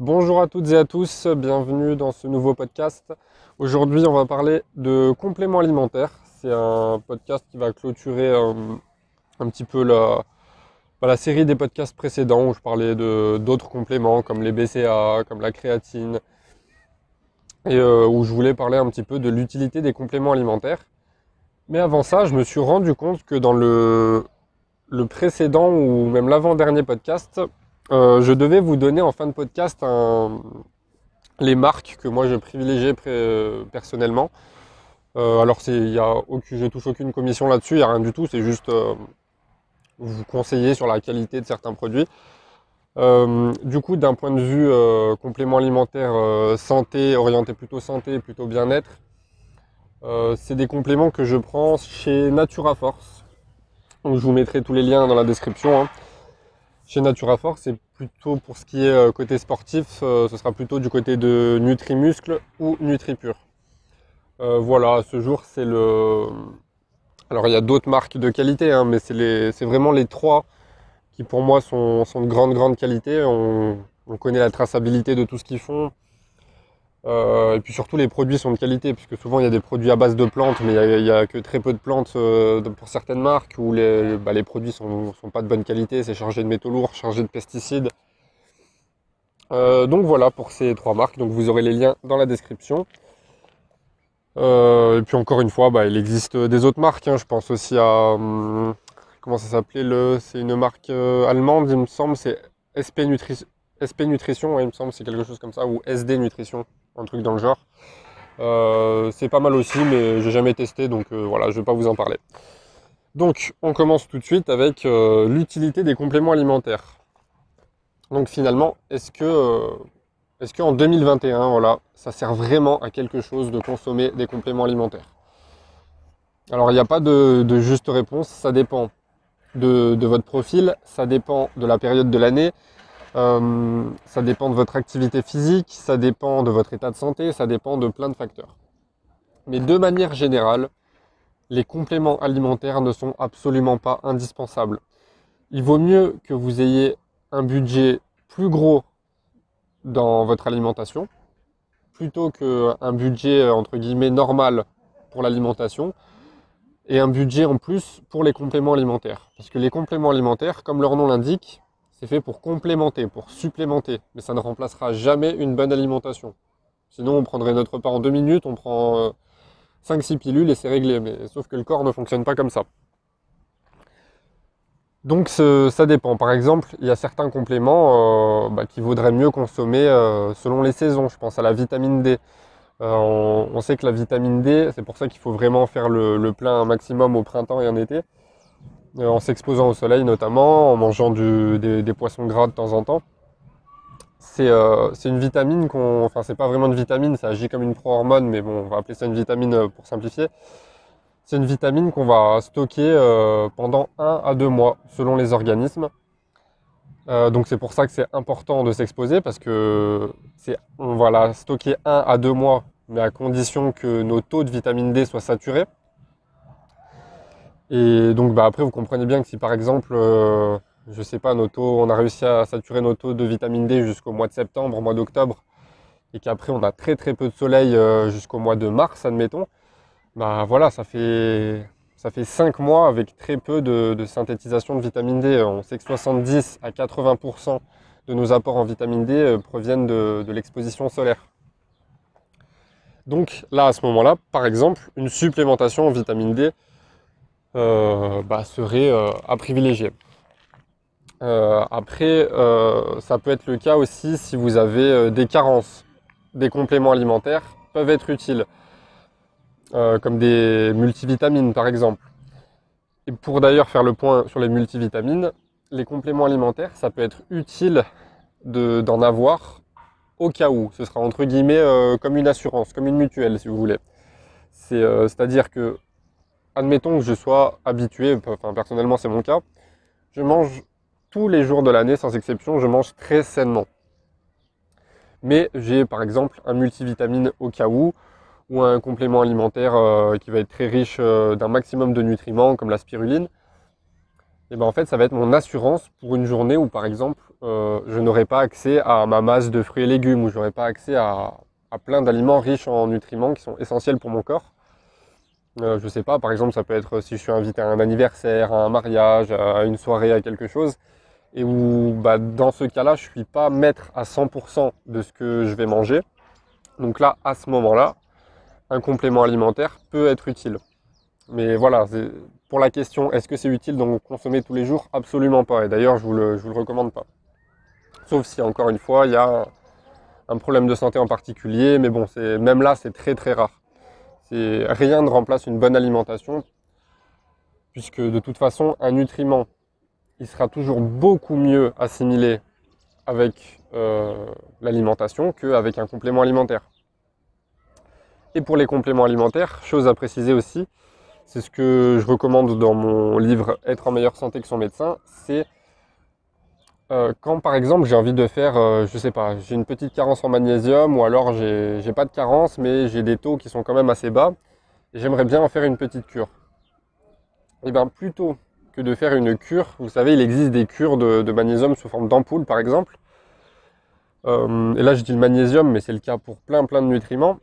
Bonjour à toutes et à tous, bienvenue dans ce nouveau podcast. Aujourd'hui, on va parler de compléments alimentaires. C'est un podcast qui va clôturer euh, un petit peu la, bah, la, série des podcasts précédents où je parlais d'autres compléments comme les BCA, comme la créatine, et euh, où je voulais parler un petit peu de l'utilité des compléments alimentaires. Mais avant ça, je me suis rendu compte que dans le précédent ou même l'avant-dernier podcast, euh, je devais vous donner en fin de podcast les marques que moi je privilégiais personnellement. Euh, alors y a je touche aucune commission là-dessus, il n'y a rien du tout, c'est juste euh, vous conseiller sur la qualité de certains produits. du coup, d'un point de vue complément alimentaire santé, orienté plutôt santé, plutôt bien-être, c'est des compléments que je prends chez Natura Force. Donc je vous mettrai tous les liens dans la description. Hein. Chez Naturaforce, c'est plutôt pour ce qui est euh, côté sportif, euh, ce sera plutôt du côté de Nutri-Muscle ou Nutri-Pur. Euh, voilà, ce jour, c'est le. Alors, il y a d'autres marques de qualité, hein, mais c'est vraiment les trois qui, pour moi, sont, de grande, grande qualité. on connaît la traçabilité de tout ce qu'ils font. Euh, et puis surtout les produits sont de qualité, puisque souvent il y a des produits à base de plantes, mais il n'y a, que très peu de plantes euh, pour certaines marques où les, bah, produits sont, sont pas de bonne qualité, c'est chargé de métaux lourds, chargé de pesticides. Euh, donc voilà pour ces trois marques, donc vous aurez les liens dans la description. et puis encore une fois, bah, il existe des autres marques, hein. je pense aussi à... Hum, comment ça s'appelait le C'est une marque allemande, il me semble, c'est SP Nutrition, il me semble, c'est quelque chose comme ça, ou SD Nutrition un truc dans le genre. Euh, c'est pas mal aussi, mais j'ai jamais testé, donc euh, voilà, je vais pas vous en parler. Donc, on commence tout de suite avec euh, l'utilité des compléments alimentaires. Donc finalement, est-ce que, est-ce qu'en 2021, voilà, ça sert vraiment à quelque chose de consommer des compléments alimentaires? Alors, il n'y a pas de, juste réponse, ça dépend de, de votre profil, ça dépend de la période de l'année, euh, ça dépend de votre activité physique, ça dépend de votre état de santé, ça dépend de plein de facteurs. Mais de manière générale, les compléments alimentaires ne sont absolument pas indispensables. Il vaut mieux que vous ayez un budget plus gros dans votre alimentation, plutôt qu'un budget entre guillemets normal pour l'alimentation, et un budget en plus pour les compléments alimentaires. Parce que les compléments alimentaires, comme leur nom l'indique, c'est fait pour complémenter, pour supplémenter, mais ça ne remplacera jamais une bonne alimentation. Sinon, on prendrait notre repas en deux minutes, on prend 5-6 euh, pilules et c'est réglé. Mais sauf que le corps ne fonctionne pas comme ça. Donc ça dépend. Par exemple, il y a certains compléments euh, bah, qui vaudraient mieux consommer euh, selon les saisons. Je pense à la vitamine D. On, sait que la vitamine D, c'est pour ça qu'il faut vraiment faire le plein maximum au printemps et en été. Euh, en s'exposant au soleil notamment, en mangeant des, poissons gras de temps en temps. Euh, c'est une vitamine qu'on. Enfin, c'est pas vraiment une vitamine, ça agit comme une pro-hormone, mais bon, on va appeler ça une vitamine euh, pour simplifier. C'est une vitamine qu'on va stocker pendant 1 à 2 mois selon les organismes. donc c'est pour ça que c'est important de s'exposer parce que c'est on va la stocker 1 à 2 mois, mais à condition que nos taux de vitamine D soient saturés. Et donc bah, après, vous comprenez bien que si par exemple, euh, je sais pas, nos taux, on a réussi à saturer nos taux de vitamine D jusqu'au mois de septembre, au mois d'octobre, et qu'après on a très très peu de soleil euh, jusqu'au mois de mars, admettons, bah voilà, ça fait ça fait 5 mois avec très peu de, synthétisation de vitamine D. On sait que 70 à 80% de nos apports en vitamine D euh, proviennent de, l'exposition solaire. Donc là, à ce moment-là, par exemple, une supplémentation en vitamine D bah, serait euh, à privilégier. Euh, après, ça peut être le cas aussi si vous avez des carences. Des compléments alimentaires peuvent être utiles, comme des multivitamines par exemple. Et pour d'ailleurs faire le point sur les multivitamines, les compléments alimentaires, ça peut être utile d'en avoir au cas où. Ce sera entre guillemets comme une assurance, comme une mutuelle si vous voulez. C'est-à-dire que admettons que je sois habitué, enfin personnellement c'est mon cas, je mange tous les jours de l'année sans exception, je mange très sainement. Mais j'ai par exemple un multivitamine au cas où, ou un complément alimentaire euh, qui va être très riche euh, d'un maximum de nutriments comme la spiruline. et ben en fait ça va être mon assurance pour une journée où par exemple euh, je n'aurai pas accès à ma masse de fruits et légumes, ou je n'aurai pas accès à, plein d'aliments riches en nutriments qui sont essentiels pour mon corps. Euh, je sais pas, par exemple ça peut être si je suis invité à un anniversaire, à un mariage, à une soirée, à quelque chose, et où bah, dans ce cas-là je ne suis pas maître à 100% de ce que je vais manger. Donc là, à ce moment-là, un complément alimentaire peut être utile. Mais voilà, pour la question, est-ce que c'est utile d'en consommer tous les jours? Absolument pas. Et d'ailleurs, je ne vous, le recommande pas. Sauf si, encore une fois, il y a un problème de santé en particulier. Mais bon, même là, c'est très très rare. Rien ne remplace une bonne alimentation. Puisque de toute façon, un nutriment, il sera toujours beaucoup mieux assimilé avec euh, l'alimentation qu'avec un complément alimentaire. Et pour les compléments alimentaires, chose à préciser aussi, c'est ce que je recommande dans mon livre Être en meilleure santé que son médecin, c'est euh, quand par exemple j'ai envie de faire, euh, je sais pas, j'ai une petite carence en magnésium ou alors j'ai pas de carence mais j'ai des taux qui sont quand même assez bas j'aimerais bien en faire une petite cure. Et eh bien plutôt que de faire une cure, vous savez il existe des cures de, magnésium sous forme d'ampoule par exemple. Euh, et là je dis le magnésium mais c'est le cas pour plein plein de nutriments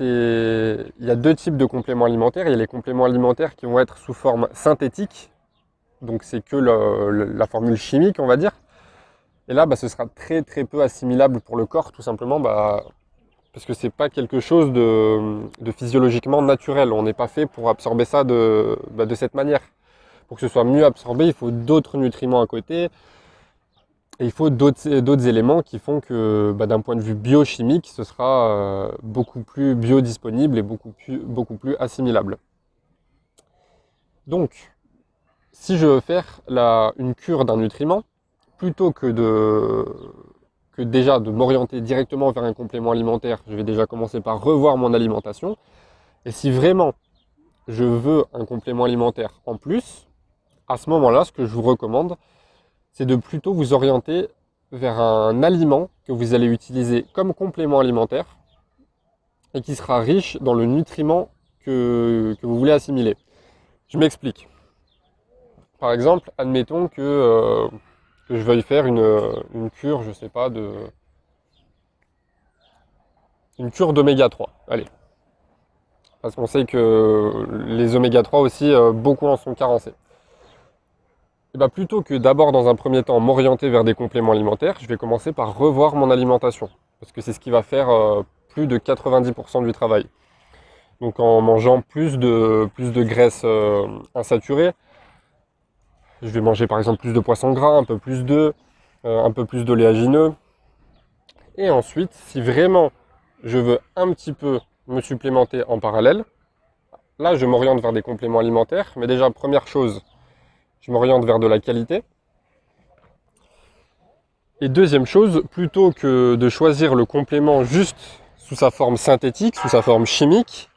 il y a deux types de compléments alimentaires. Il y a les compléments alimentaires qui vont être sous forme synthétique, donc c'est que la formule chimique, on va dire. Et là, bah, ce sera très très peu assimilable pour le corps, tout simplement, bah, parce que c'est pas quelque chose de, physiologiquement naturel. On n'est pas fait pour absorber ça de, bah, de cette manière. Pour que ce soit mieux absorbé, il faut d'autres nutriments à côté. Et il faut d'autres éléments qui font que bah, d'un point de vue biochimique, ce sera euh, beaucoup plus biodisponible et beaucoup plus assimilable. Donc, si je veux faire une cure d'un nutriment, plutôt que, de, déjà de m'orienter directement vers un complément alimentaire, je vais déjà commencer par revoir mon alimentation. Et si vraiment je veux un complément alimentaire en plus, à ce moment-là, ce que je vous recommande, c'est de plutôt vous orienter vers un aliment que vous allez utiliser comme complément alimentaire et qui sera riche dans le nutriment que, vous voulez assimiler. Je m'explique. Par exemple, admettons que, euh, je veuille faire une, cure, je sais pas, de. Une cure d'oméga 3. Allez. Parce qu'on sait que les oméga 3 aussi, euh, beaucoup en sont carencés. Et bah plutôt que d'abord dans un premier temps m'orienter vers des compléments alimentaires, je vais commencer par revoir mon alimentation. Parce que c'est ce qui va faire euh, plus de 90% du travail. Donc en mangeant plus de, plus de graisses euh, insaturées, je vais manger par exemple plus de poissons gras, un peu plus d'œufs, euh, un peu plus d'oléagineux. Et ensuite, si vraiment je veux un petit peu me supplémenter en parallèle, là je m'oriente vers des compléments alimentaires. Mais déjà, première chose, je m'oriente vers de la qualité. Et deuxième chose, plutôt que de choisir le complément juste sous sa forme synthétique, sous sa forme chimique,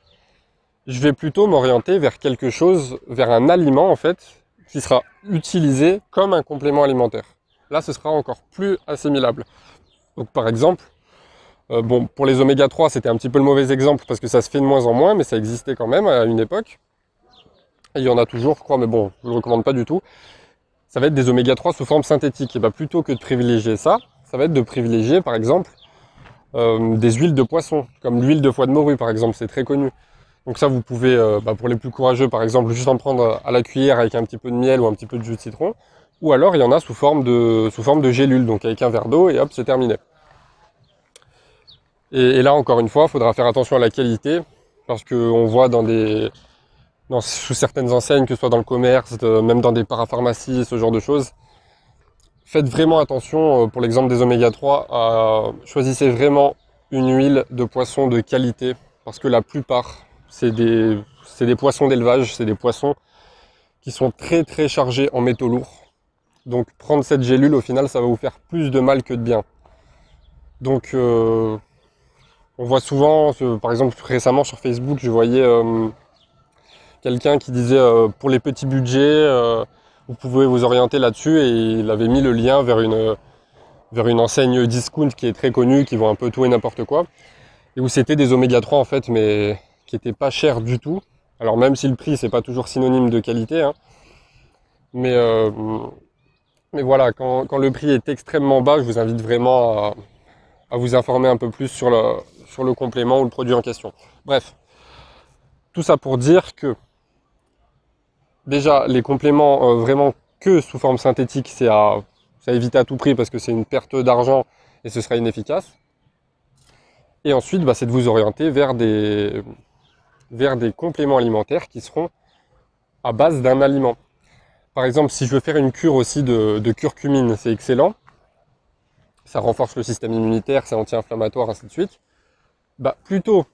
je vais plutôt m'orienter vers quelque chose, vers un aliment en fait, qui sera utilisé comme un complément alimentaire. Là, ce sera encore plus assimilable. Donc par exemple, euh, bon, pour les oméga 3, c'était un petit peu le mauvais exemple parce que ça se fait de moins en moins, mais ça existait quand même à une époque il y en a toujours, je crois, mais bon, je ne le recommande pas du tout. Ça va être des oméga 3 sous forme synthétique. Et bah, plutôt que de privilégier ça, ça va être de privilégier, par exemple, euh, des huiles de poisson, comme l'huile de foie de morue, par exemple, c'est très connu. Donc ça, vous pouvez, euh, bah, pour les plus courageux, par exemple, juste en prendre à la cuillère avec un petit peu de miel ou un petit peu de jus de citron. Ou alors, il y en a sous forme de, sous donc avec un verre d'eau, et hop, c'est terminé. Et, là, encore une fois, il faudra faire attention à la qualité, parce qu'on voit dans des, sous certaines enseignes, que ce soit dans le commerce, même dans des parapharmacies, ce genre de choses. Faites vraiment attention, euh, pour l'exemple des oméga 3, choisissez vraiment une huile de poisson de qualité, parce que la plupart, c'est des, poissons d'élevage, c'est des poissons qui sont très très chargés en métaux lourds. Donc prendre cette gélule, au final, ça va vous faire plus de mal que de bien. Donc euh, on voit souvent, par exemple récemment sur Facebook, je voyais euh, quelqu'un qui disait euh, pour les petits budgets, vous pouvez vous orienter là-dessus et il avait mis le lien vers une, vers une enseigne discount qui est très connue, qui vend un peu tout et n'importe quoi, et où c'était des oméga 3 en fait, mais qui n'étaient pas chers du tout. Alors même si le prix c'est pas toujours synonyme de qualité, hein. Mais, mais voilà, quand, le prix est extrêmement bas, je vous invite vraiment à, vous informer un peu plus sur le, sur le complément ou le produit en question. Bref, tout ça pour dire que déjà les compléments vraiment que sous forme synthétique, c'est à, éviter à tout prix parce que c'est une perte d'argent et ce sera inefficace. Et ensuite, bah, c'est de vous orienter vers des, vers des compléments alimentaires qui seront à base d'un aliment. Par exemple, si je veux faire une cure aussi de, curcumine, c'est excellent. Ça renforce le système immunitaire, c'est anti-inflammatoire, ainsi de suite. Bah, plutôt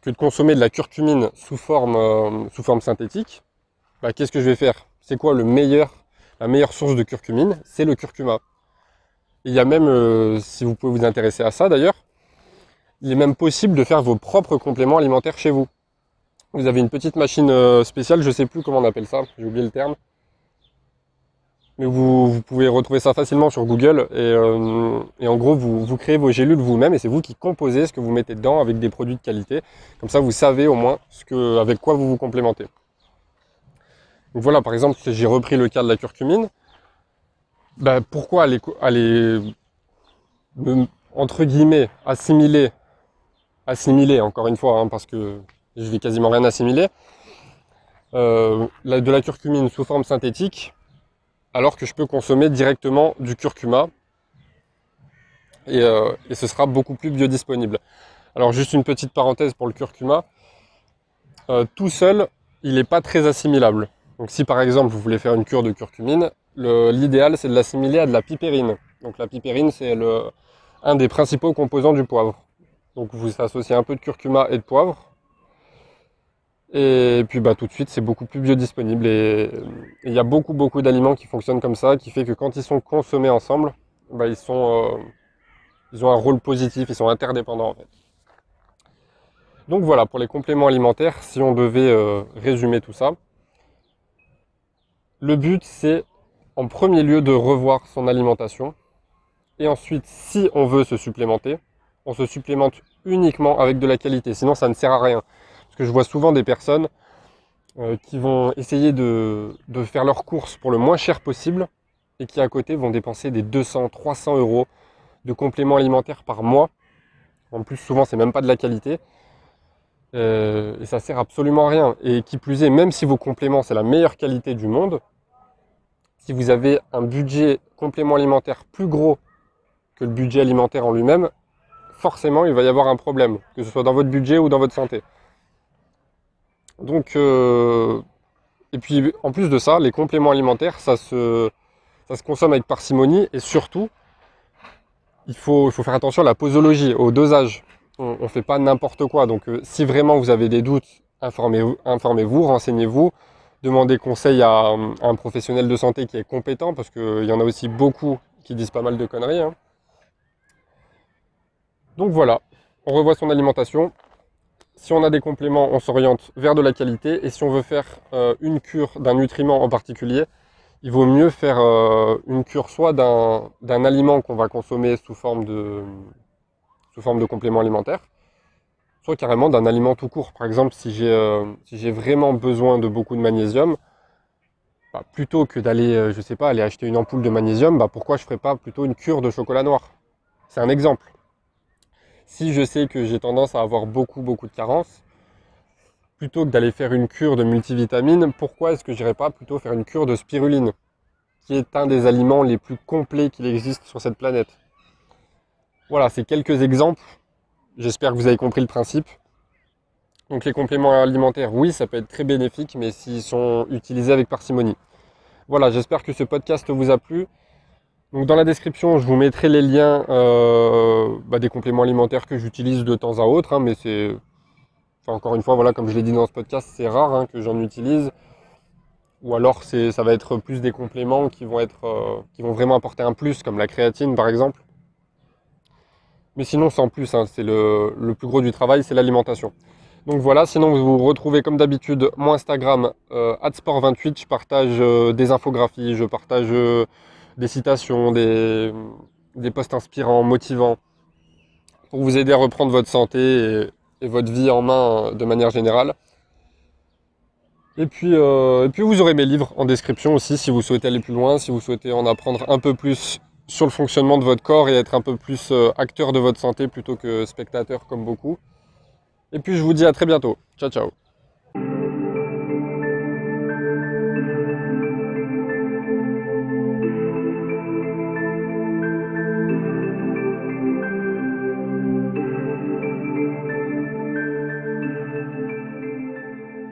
que de consommer de la curcumine sous forme, euh, synthétique, bah, qu'est-ce que je vais faire? C'est quoi la meilleure source de curcumine, c'est le curcuma. Il y a même, euh, si vous pouvez vous intéresser à ça d'ailleurs, il est même possible de faire vos propres compléments alimentaires chez vous. Vous avez une petite machine euh, spéciale, je ne sais plus comment on appelle ça, j'ai oublié le terme. Mais vous, pouvez retrouver ça facilement sur Google et, euh, en gros vous, créez vos gélules vous-même et c'est vous qui composez ce que vous mettez dedans avec des produits de qualité. Comme ça vous savez au moins avec quoi vous vous complémentez. Donc voilà, par exemple, j'ai repris le cas de la curcumine. Ben, pourquoi aller, entre guillemets, assimiler, assimiler encore une fois, hein, parce que je vais quasiment rien assimiler, euh, de la curcumine sous forme synthétique, alors que je peux consommer directement du curcuma et, euh, ce sera beaucoup plus biodisponible. Alors juste une petite parenthèse pour le curcuma, euh, tout seul, il n'est pas très assimilable. Donc si par exemple vous voulez faire une cure de curcumine, l'idéal c'est de l'assimiler à de la pipérine. Donc la pipérine c'est un des principaux composants du poivre. Donc vous associez un peu de curcuma et de poivre. Et puis bah, tout de suite c'est beaucoup plus biodisponible. Et il y a beaucoup beaucoup d'aliments qui fonctionnent comme ça, qui fait que quand ils sont consommés ensemble, bah, ils, sont, euh, ils ont un rôle positif, ils sont interdépendants en fait. Donc voilà, pour les compléments alimentaires, si on devait euh, résumer tout ça, le but, c'est en premier lieu de revoir son alimentation. Et ensuite, si on veut se supplémenter, on se supplémente uniquement avec de la qualité. Sinon, ça ne sert à rien. Que je vois souvent des personnes euh, qui vont essayer de, faire leurs courses pour le moins cher possible et qui à côté vont dépenser des 200, 300 euros de compléments alimentaires par mois. En plus, souvent, c'est même pas de la qualité. Euh, et ça sert absolument à rien. Et qui plus est, même si vos compléments c'est la meilleure qualité du monde, si vous avez un budget complément alimentaire plus gros que le budget alimentaire en lui-même, forcément il va y avoir un problème, que ce soit dans votre budget ou dans votre santé. Donc, euh, et puis en plus de ça, les compléments alimentaires, ça se, ça se consomme avec parcimonie et surtout, il faut, il faut faire attention à la posologie, au dosage on ne fait pas n'importe quoi. Donc euh, si vraiment vous avez des doutes, informez-vous, renseignez-vous, demandez conseil à, un professionnel de santé qui est compétent, parce qu'il y en a aussi beaucoup qui disent pas mal de conneries. Hein. Donc voilà, on revoit son alimentation. Si on a des compléments, on s'oriente vers de la qualité. Et si on veut faire euh, une cure d'un nutriment en particulier, il vaut mieux faire euh, une cure soit d'un aliment qu'on va consommer sous forme de, complément alimentaire, soit carrément d'un aliment tout court. Par exemple, si j'ai euh, vraiment besoin de beaucoup de magnésium, bah, plutôt que d'aller, je sais pas, aller acheter une ampoule de magnésium, bah, pourquoi je ferais pas plutôt une cure de chocolat noir? C'est un exemple. Si je sais que j'ai tendance à avoir beaucoup beaucoup de carences, plutôt que d'aller faire une cure de multivitamines, pourquoi est-ce que j'irais pas plutôt faire une cure de spiruline, qui est un des aliments les plus complets qu'il existe sur cette planète? Voilà, c'est quelques exemples. J'espère que vous avez compris le principe. Donc les compléments alimentaires, oui, ça peut être très bénéfique, mais s'ils sont utilisés avec parcimonie. Voilà, j'espère que ce podcast vous a plu. Donc dans la description, je vous mettrai les liens euh, bah, des compléments alimentaires que j'utilise de temps à autre, hein, mais c'est, encore une fois, voilà, comme je l'ai dit dans ce podcast, c'est rare hein, que j'en utilise. Ou alors ça va être plus des compléments qui vont être, euh, qui vont vraiment apporter un plus, comme la créatine par exemple. Mais sinon, sans plus, hein, c'est le, plus gros du travail, c'est l'alimentation. Donc voilà, sinon vous vous retrouvez comme d'habitude mon Instagram euh, @sport28, je partage euh, des infographies, je partage des citations, des, des posts inspirants, motivants, pour vous aider à reprendre votre santé et, votre vie en main de manière générale. Et puis, euh, et puis vous aurez mes livres en description aussi si vous souhaitez aller plus loin, si vous souhaitez en apprendre un peu plus sur le fonctionnement de votre corps et être un peu plus euh, acteur de votre santé plutôt que spectateur comme beaucoup. Et puis je vous dis à très bientôt. Ciao ciao